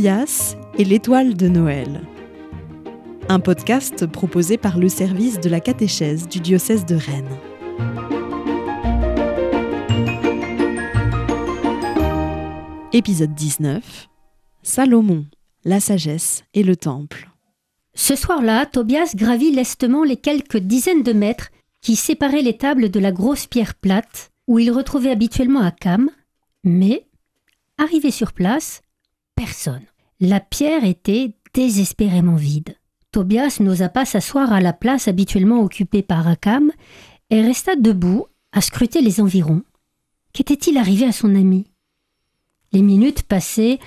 Tobias et l'étoile de Noël. Un podcast proposé par le service de la catéchèse du diocèse de Rennes. Épisode 19 Salomon, la sagesse et le temple. Ce soir-là, Tobias gravit lestement les quelques dizaines de mètres qui séparaient les tables de la grosse pierre plate où il retrouvait habituellement Akam, mais, arrivé sur place, personne. La pierre était désespérément vide. Tobias n'osa pas s'asseoir à la place habituellement occupée par Akam et resta debout à scruter les environs. Qu'était-il arrivé à son ami? Les minutes passaient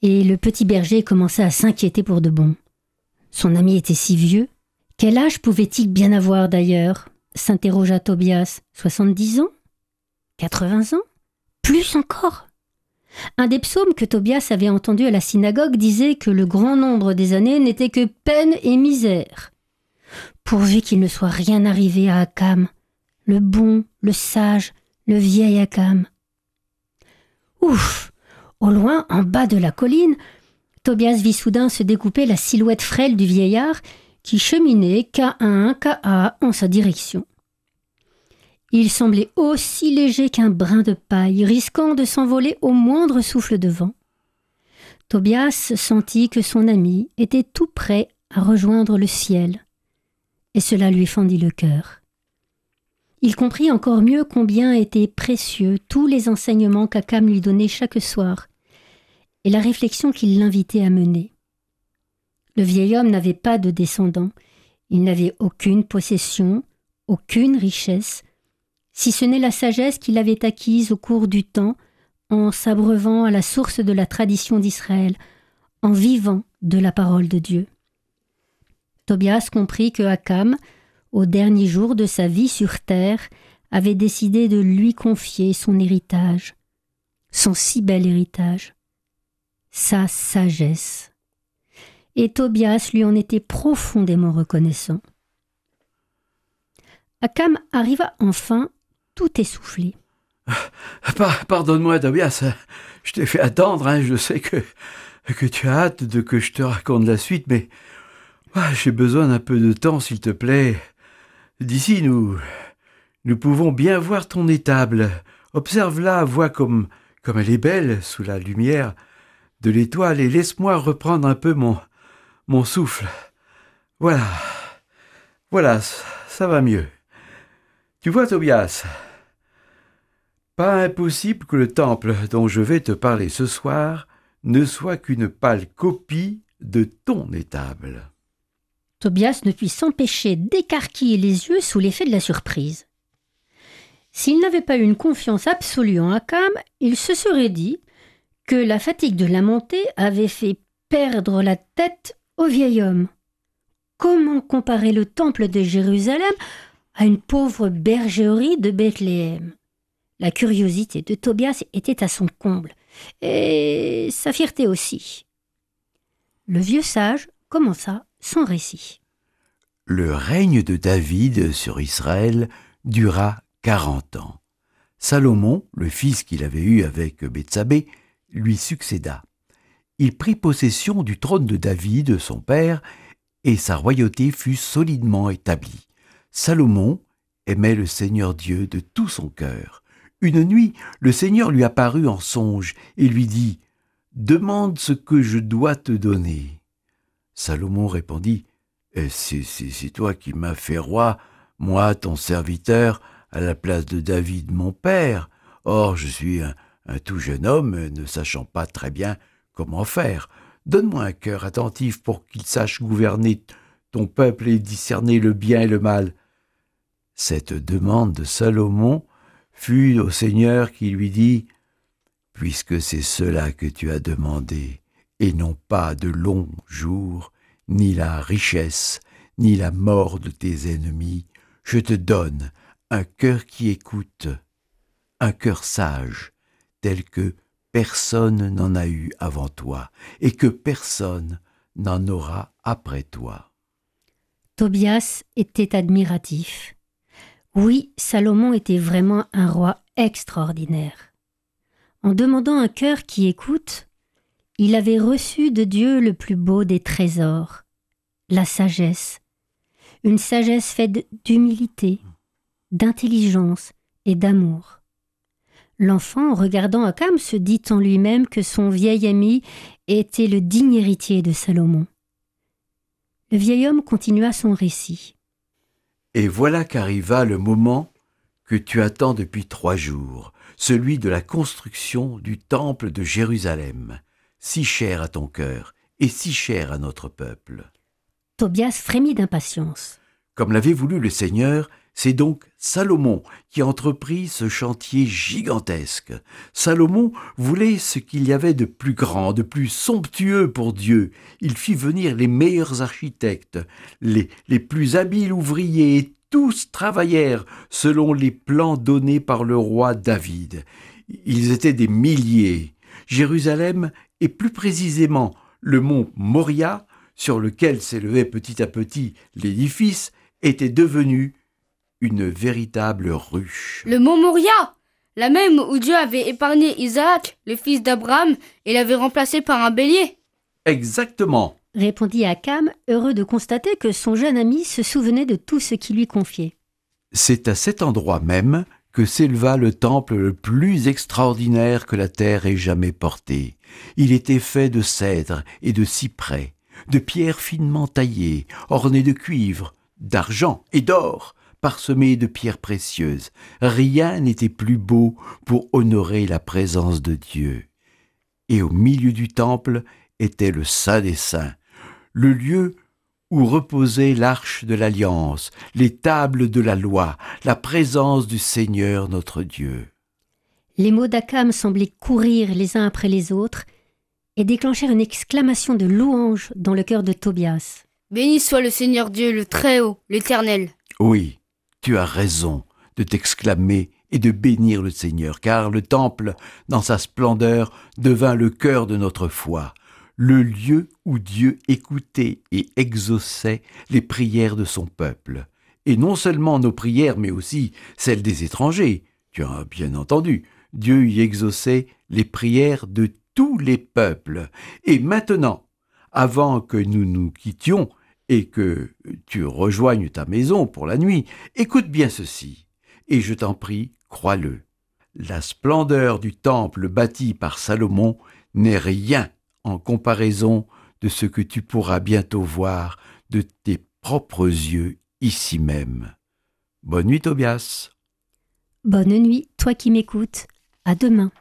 et le petit berger commença à s'inquiéter pour de bon. Son ami était si vieux. Quel âge pouvait-il bien avoir d'ailleurs? s'interrogea Tobias. Soixante-dix ans? Quatre-vingts ans? Plus encore? Un des psaumes que Tobias avait entendu à la synagogue disait que le grand nombre des années n'était que peine et misère. Pourvu qu'il ne soit rien arrivé à Akam, le bon, le sage, le vieil Akam. Ouf Au loin, en bas de la colline, Tobias vit soudain se découper la silhouette frêle du vieillard qui cheminait qu'à un, qu'à en sa direction. Il semblait aussi léger qu'un brin de paille, risquant de s'envoler au moindre souffle de vent. Tobias sentit que son ami était tout prêt à rejoindre le ciel, et cela lui fendit le cœur. Il comprit encore mieux combien étaient précieux tous les enseignements qu'Akam lui donnait chaque soir, et la réflexion qu'il l'invitait à mener. Le vieil homme n'avait pas de descendants, il n'avait aucune possession, aucune richesse, si ce n'est la sagesse qu'il avait acquise au cours du temps en s'abreuvant à la source de la tradition d'Israël, en vivant de la parole de Dieu. Tobias comprit que Akam, au dernier jour de sa vie sur terre, avait décidé de lui confier son héritage, son si bel héritage, sa sagesse. Et Tobias lui en était profondément reconnaissant. Akam arriva enfin tout essoufflé. Pardonne-moi, Tobias, je t'ai fait attendre, hein. je sais que, tu as hâte de que je te raconte la suite, mais j'ai besoin d'un peu de temps, s'il te plaît. D'ici, nous, nous pouvons bien voir ton étable. Observe-la, vois comme, comme elle est belle sous la lumière de l'étoile, et laisse-moi reprendre un peu mon, mon souffle. Voilà, voilà, ça va mieux. Tu vois, Tobias, pas impossible que le temple dont je vais te parler ce soir ne soit qu'une pâle copie de ton étable. Tobias ne put s'empêcher d'écarquiller les yeux sous l'effet de la surprise. S'il n'avait pas eu une confiance absolue en Akam, il se serait dit que la fatigue de la montée avait fait perdre la tête au vieil homme. Comment comparer le temple de Jérusalem à une pauvre bergerie de Bethléem? La curiosité de Tobias était à son comble, et sa fierté aussi. Le vieux sage commença son récit. Le règne de David sur Israël dura quarante ans. Salomon, le fils qu'il avait eu avec Bethsabée, lui succéda. Il prit possession du trône de David, son père, et sa royauté fut solidement établie. Salomon aimait le Seigneur Dieu de tout son cœur. Une nuit, le Seigneur lui apparut en songe et lui dit Demande ce que je dois te donner. Salomon répondit eh, C'est toi qui m'as fait roi, moi, ton serviteur, à la place de David, mon père. Or, je suis un, un tout jeune homme, ne sachant pas très bien comment faire. Donne-moi un cœur attentif pour qu'il sache gouverner ton peuple et discerner le bien et le mal. Cette demande de Salomon fut au Seigneur qui lui dit Puisque c'est cela que tu as demandé, et non pas de longs jours, ni la richesse, ni la mort de tes ennemis, je te donne un cœur qui écoute, un cœur sage, tel que personne n'en a eu avant toi, et que personne n'en aura après toi. Tobias était admiratif. Oui, Salomon était vraiment un roi extraordinaire. En demandant un cœur qui écoute, il avait reçu de Dieu le plus beau des trésors, la sagesse, une sagesse faite d'humilité, d'intelligence et d'amour. L'enfant, regardant Akam, se dit en lui-même que son vieil ami était le digne héritier de Salomon. Le vieil homme continua son récit. Et voilà qu'arriva le moment que tu attends depuis trois jours, celui de la construction du temple de Jérusalem, si cher à ton cœur et si cher à notre peuple. Tobias frémit d'impatience. Comme l'avait voulu le Seigneur, c'est donc Salomon qui entreprit ce chantier gigantesque. Salomon voulait ce qu'il y avait de plus grand, de plus somptueux pour Dieu. Il fit venir les meilleurs architectes, les, les plus habiles ouvriers, et tous travaillèrent selon les plans donnés par le roi David. Ils étaient des milliers. Jérusalem, et plus précisément le mont Moria, sur lequel s'élevait petit à petit l'édifice, était devenu une véritable ruche. Le mont Moria La même où Dieu avait épargné Isaac, le fils d'Abraham, et l'avait remplacé par un bélier Exactement répondit Akam, heureux de constater que son jeune ami se souvenait de tout ce qu'il lui confiait. C'est à cet endroit même que s'éleva le temple le plus extraordinaire que la terre ait jamais porté. Il était fait de cèdre et de cyprès, de pierres finement taillées, ornées de cuivre, d'argent et d'or, parsemées de pierres précieuses. Rien n'était plus beau pour honorer la présence de Dieu. Et au milieu du temple était le Saint des Saints, le lieu où reposait l'arche de l'alliance, les tables de la loi, la présence du Seigneur notre Dieu. Les mots d'Akam semblaient courir les uns après les autres et déclenchèrent une exclamation de louange dans le cœur de Tobias. Béni soit le Seigneur Dieu, le Très-Haut, l'Éternel. Oui, tu as raison de t'exclamer et de bénir le Seigneur, car le temple, dans sa splendeur, devint le cœur de notre foi, le lieu où Dieu écoutait et exauçait les prières de son peuple. Et non seulement nos prières, mais aussi celles des étrangers. Tu as bien entendu, Dieu y exauçait les prières de tous les peuples. Et maintenant, avant que nous nous quittions et que tu rejoignes ta maison pour la nuit, écoute bien ceci, et je t'en prie, crois-le. La splendeur du temple bâti par Salomon n'est rien en comparaison de ce que tu pourras bientôt voir de tes propres yeux ici même. Bonne nuit, Tobias. Bonne nuit, toi qui m'écoutes. À demain.